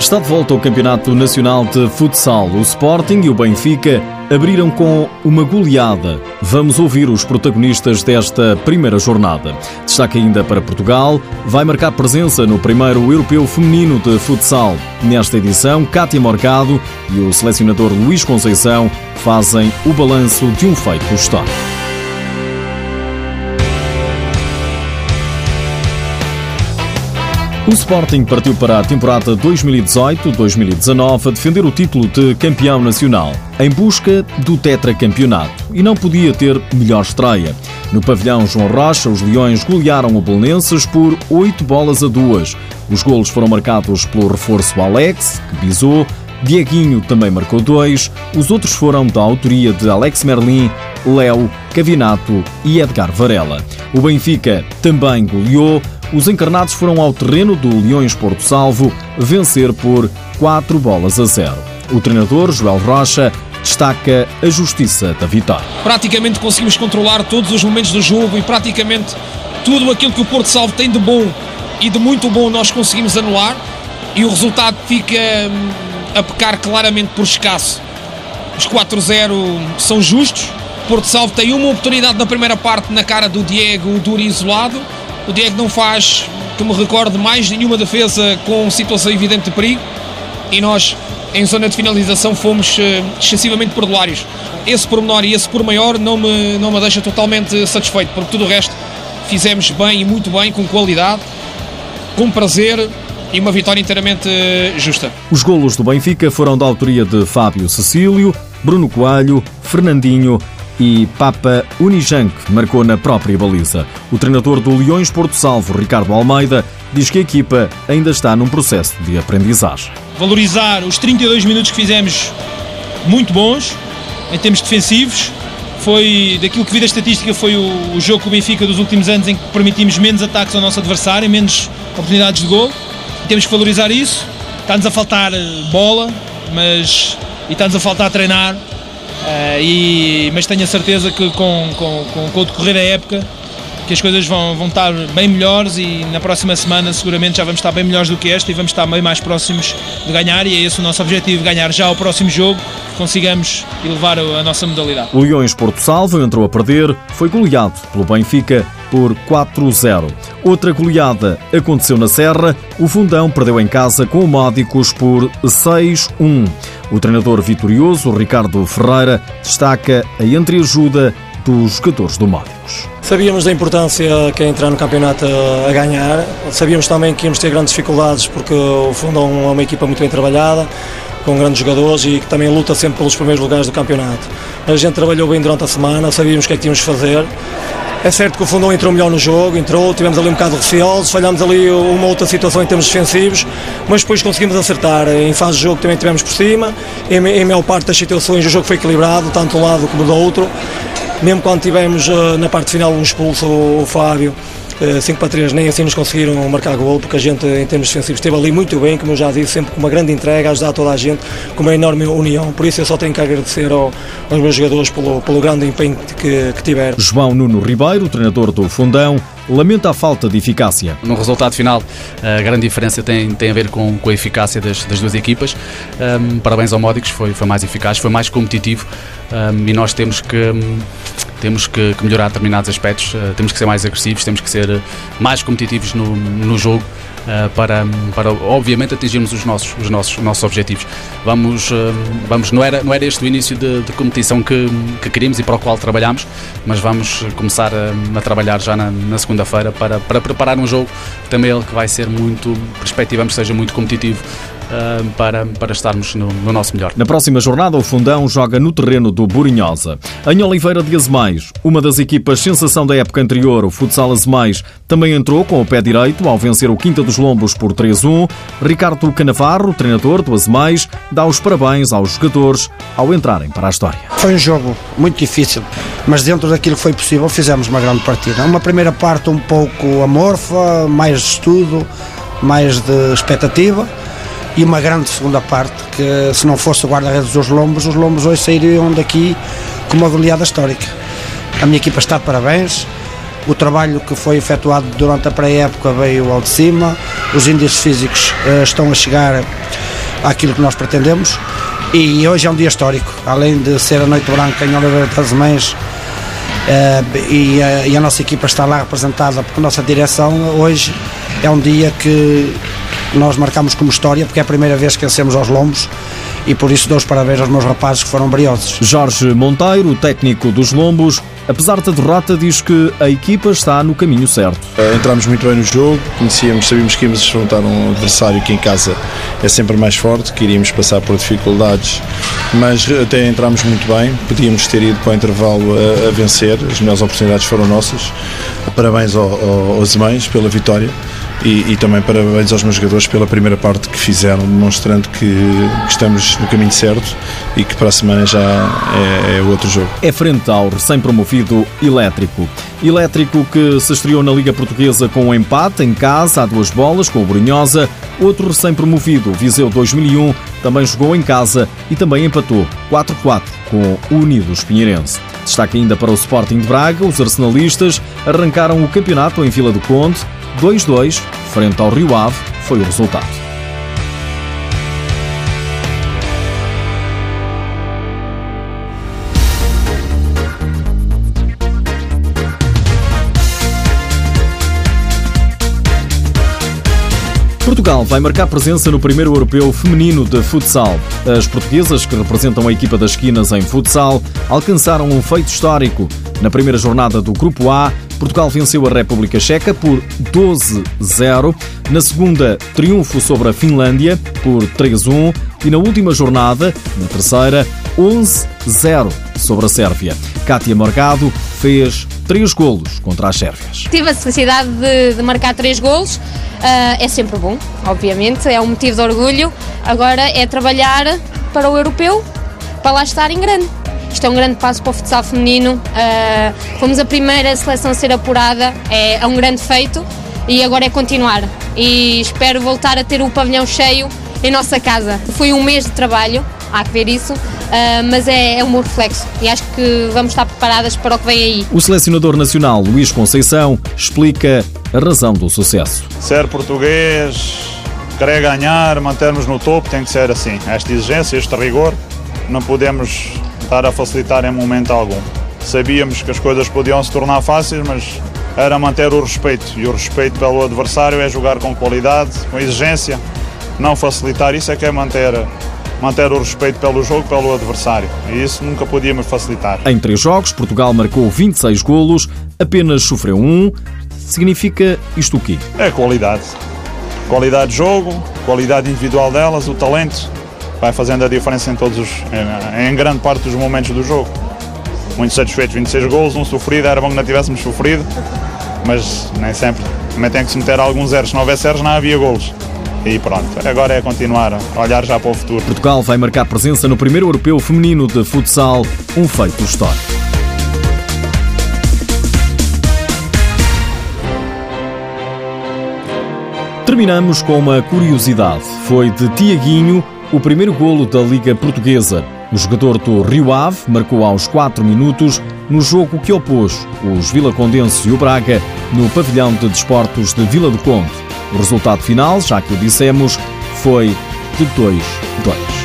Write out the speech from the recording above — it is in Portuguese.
Está de volta ao Campeonato Nacional de Futsal. O Sporting e o Benfica abriram com uma goleada. Vamos ouvir os protagonistas desta primeira jornada. Destaque ainda para Portugal, vai marcar presença no primeiro Europeu Feminino de Futsal. Nesta edição, Cátia Morgado e o selecionador Luís Conceição fazem o balanço de um feito histórico. O Sporting partiu para a temporada 2018-2019 a defender o título de campeão nacional, em busca do tetracampeonato, e não podia ter melhor estreia. No pavilhão João Rocha, os Leões golearam o Belenenses por 8 bolas a 2. Os golos foram marcados pelo reforço Alex, que bisou, Dieguinho também marcou dois, os outros foram da autoria de Alex Merlin, Léo, Cavinato e Edgar Varela. O Benfica também goleou, os encarnados foram ao terreno do Leões Porto Salvo vencer por 4 bolas a 0. O treinador, Joel Rocha, destaca a justiça da vitória. Praticamente conseguimos controlar todos os momentos do jogo e praticamente tudo aquilo que o Porto Salvo tem de bom e de muito bom nós conseguimos anular e o resultado fica hum, a pecar claramente por escasso. Os 4-0 são justos. Porto Salvo tem uma oportunidade na primeira parte na cara do Diego, duro isolado o Diego não faz, que me recorde, mais nenhuma defesa com situação evidente de perigo e nós, em zona de finalização, fomos uh, excessivamente perdulários. Esse pormenor e esse por maior não me, não me deixa totalmente satisfeito, porque tudo o resto fizemos bem e muito bem, com qualidade, com prazer e uma vitória inteiramente eh, justa. Os golos do Benfica foram da autoria de Fábio Cecílio, Bruno Coelho, Fernandinho e Papa Unijank marcou na própria baliza. O treinador do Leões Porto Salvo, Ricardo Almeida, diz que a equipa ainda está num processo de aprendizagem. Valorizar os 32 minutos que fizemos muito bons em termos defensivos. Foi daquilo que vi da estatística foi o, o jogo com o Benfica dos últimos anos em que permitimos menos ataques ao nosso adversário, menos oportunidades de gol. Temos que valorizar isso. Está-nos a faltar eh, bola, mas e está-nos a faltar treinar Uh, e, mas tenho a certeza que com, com, com, com, o decorrer da época que as coisas vão, vão estar bem melhores e na próxima semana seguramente já vamos estar bem melhores do que esta e vamos estar bem mais próximos de ganhar e é esse o nosso objetivo, ganhar já o próximo jogo consigamos elevar a nossa modalidade. O Leões Porto Salvo entrou a perder, foi goleado pelo Benfica por 4-0. Outra goleada aconteceu na Serra, o Fundão perdeu em casa com o Módicos por 6-1. O treinador vitorioso, Ricardo Ferreira, destaca a entreajuda dos jogadores do Módicos. Sabíamos da importância que é entrar no campeonato a ganhar, sabíamos também que íamos ter grandes dificuldades porque o Fundão é uma equipa muito bem trabalhada, com grandes jogadores e que também luta sempre pelos primeiros lugares do campeonato. A gente trabalhou bem durante a semana, sabíamos o que é que tínhamos de fazer é certo que o Fundão entrou melhor no jogo, entrou, tivemos ali um bocado receosos, falhámos ali uma outra situação em termos defensivos, mas depois conseguimos acertar. Em fase de jogo também tivemos por cima, em, em maior parte das situações o jogo foi equilibrado, tanto um lado como do outro. Mesmo quando tivemos eh, na parte final um expulso, o Fábio, 5 para 3 nem assim nos conseguiram marcar gol, porque a gente, em termos defensivos, esteve ali muito bem, como eu já disse, sempre com uma grande entrega, a ajudar toda a gente, com uma enorme união. Por isso eu só tenho que agradecer ao, aos meus jogadores pelo, pelo grande empenho que, que tiveram. João Nuno Ribeiro, treinador do Fundão, lamenta a falta de eficácia. No resultado final, a grande diferença tem, tem a ver com, com a eficácia das, das duas equipas. Um, parabéns ao Módicos, foi, foi mais eficaz, foi mais competitivo um, e nós temos que. Um, temos que, que, melhorar determinados aspectos, uh, temos que ser mais agressivos, temos que ser mais competitivos no, no jogo uh, para, para, obviamente, atingirmos os nossos, os nossos, os nossos objetivos. Vamos, vamos não, era, não era este o início de, de competição que, que queríamos e para o qual trabalhamos, mas vamos começar a, a trabalhar já na, na segunda-feira para, para preparar um jogo também ele que vai ser muito, perspectivamos que seja muito competitivo para, para estarmos no, no, nosso melhor. Na próxima jornada, o Fundão joga no terreno do Burinhosa. Em Oliveira de Azemais, uma das equipas sensação da época anterior, o Futsal Azemais, também entrou com o pé direito ao vencer o Quinta dos Lombos por 3-1. Ricardo Canavarro, treinador do Azemais, dá os parabéns aos jogadores ao entrarem para a história. Foi um jogo muito difícil, mas dentro daquilo que foi possível fizemos uma grande partida. Uma primeira parte um pouco amorfa, mais de estudo, mais de expectativa e uma grande segunda parte que se não fosse o guarda-redes dos Lombos, os Lombos hoje sairiam daqui com uma goleada histórica. A minha equipa está de parabéns, o trabalho que foi efetuado durante a pré-época veio ao de cima, os índices físicos uh, estão a chegar àquilo que nós pretendemos. E hoje é um dia histórico, além de ser a Noite Branca em Oliveira das Mães. Uh, e, a, e, a, nossa equipa está lá representada pela nossa direção. Hoje é um dia que nós marcamos como história, porque é a primeira vez que vencemos aos lombos e por isso dou os parabéns aos meus rapazes que foram briosos. Jorge Monteiro, técnico dos Lombos, apesar da derrota, diz que a equipa está no caminho certo. Eh, entramos muito bem no jogo, conhecíamos, sabíamos que íamos enfrentar um adversário que em casa é sempre mais forte, que iríamos passar por dificuldades, mas até entramos muito bem, podíamos ter ido para o intervalo a, a vencer, as melhores oportunidades foram nossas. Parabéns ao, ao, aos mães pela vitória e, e, também parabéns aos meus jogadores pela primeira parte que fizeram, demonstrando que, que estamos no caminho certo e que para a semana já é, é outro jogo. É frente ao recém-promovido Elétrico. Elétrico que se estreou na Liga Portuguesa com um empate em casa a duas bolas com o Brunhosa. Outro recém-promovido, Viseu 2001, também jogou em casa e também empatou 4-4 com o Unidos Pinheirense. Destaque ainda para o Sporting de Braga, os arsenalistas arrancaram o campeonato em Vila do Conde 2-2, frente ao Rio Ave, foi o resultado. Portugal vai marcar presença no primeiro europeu feminino de futsal. As portuguesas, que representam a equipa das esquinas em futsal, alcançaram um feito histórico. Na primeira jornada do Grupo A, Portugal venceu a República Checa por 12-0. Na segunda, triunfo sobre a Finlândia por 3-1. E na última jornada, na terceira, 11-0 sobre a Sérvia. Kátia Morgado fez três golos contra as sérvias. Tive a felicidade de, de marcar três golos. Uh, é sempre bom, obviamente, é um motivo de orgulho. Agora é trabalhar para o europeu, para lá estar em grande. Isto é um grande passo para o futsal feminino. Uh, fomos a primeira seleção a ser apurada, é, é um grande feito e agora é continuar. E espero voltar a ter o pavilhão cheio em nossa casa. Foi um mês de trabalho, há que ver isso, uh, mas é, é um reflexo e acho que vamos estar preparadas para o que vem aí. O selecionador nacional Luís Conceição explica a razão do sucesso. Ser português, querer ganhar, mantermos no topo, tem que ser assim. Esta exigência, este rigor, não podemos estar a facilitar em momento algum. Sabíamos que as coisas podiam se tornar fáceis, mas era manter o respeito. E o respeito pelo adversário é jogar com qualidade, com exigência, não facilitar. Isso é que é manter, manter o respeito pelo jogo, pelo adversário. E isso nunca podíamos facilitar. Em três jogos, Portugal marcou 26 golos, apenas sofreu um. Significa isto o quê? É qualidade. Qualidade de jogo, qualidade individual delas, o talento vai fazendo a diferença em todos os, em, em grande parte dos momentos do jogo. Muito satisfeito, 26 gols, um sofrido, era bom que não tivéssemos sofrido, mas nem sempre. Também tem que se meter alguns erros, se não houvesse erros não havia golos. E pronto, agora é continuar a olhar já para o futuro. Portugal vai marcar presença no primeiro europeu feminino de futsal, um feito histórico. Terminamos com uma curiosidade. Foi de Tiaguinho o primeiro golo da Liga Portuguesa. O jogador do Rio Ave marcou aos 4 minutos no jogo que opôs os Vila Condense e o Braga no pavilhão de desportos de Vila do Conde. O resultado final, já que o dissemos, foi de 2-2.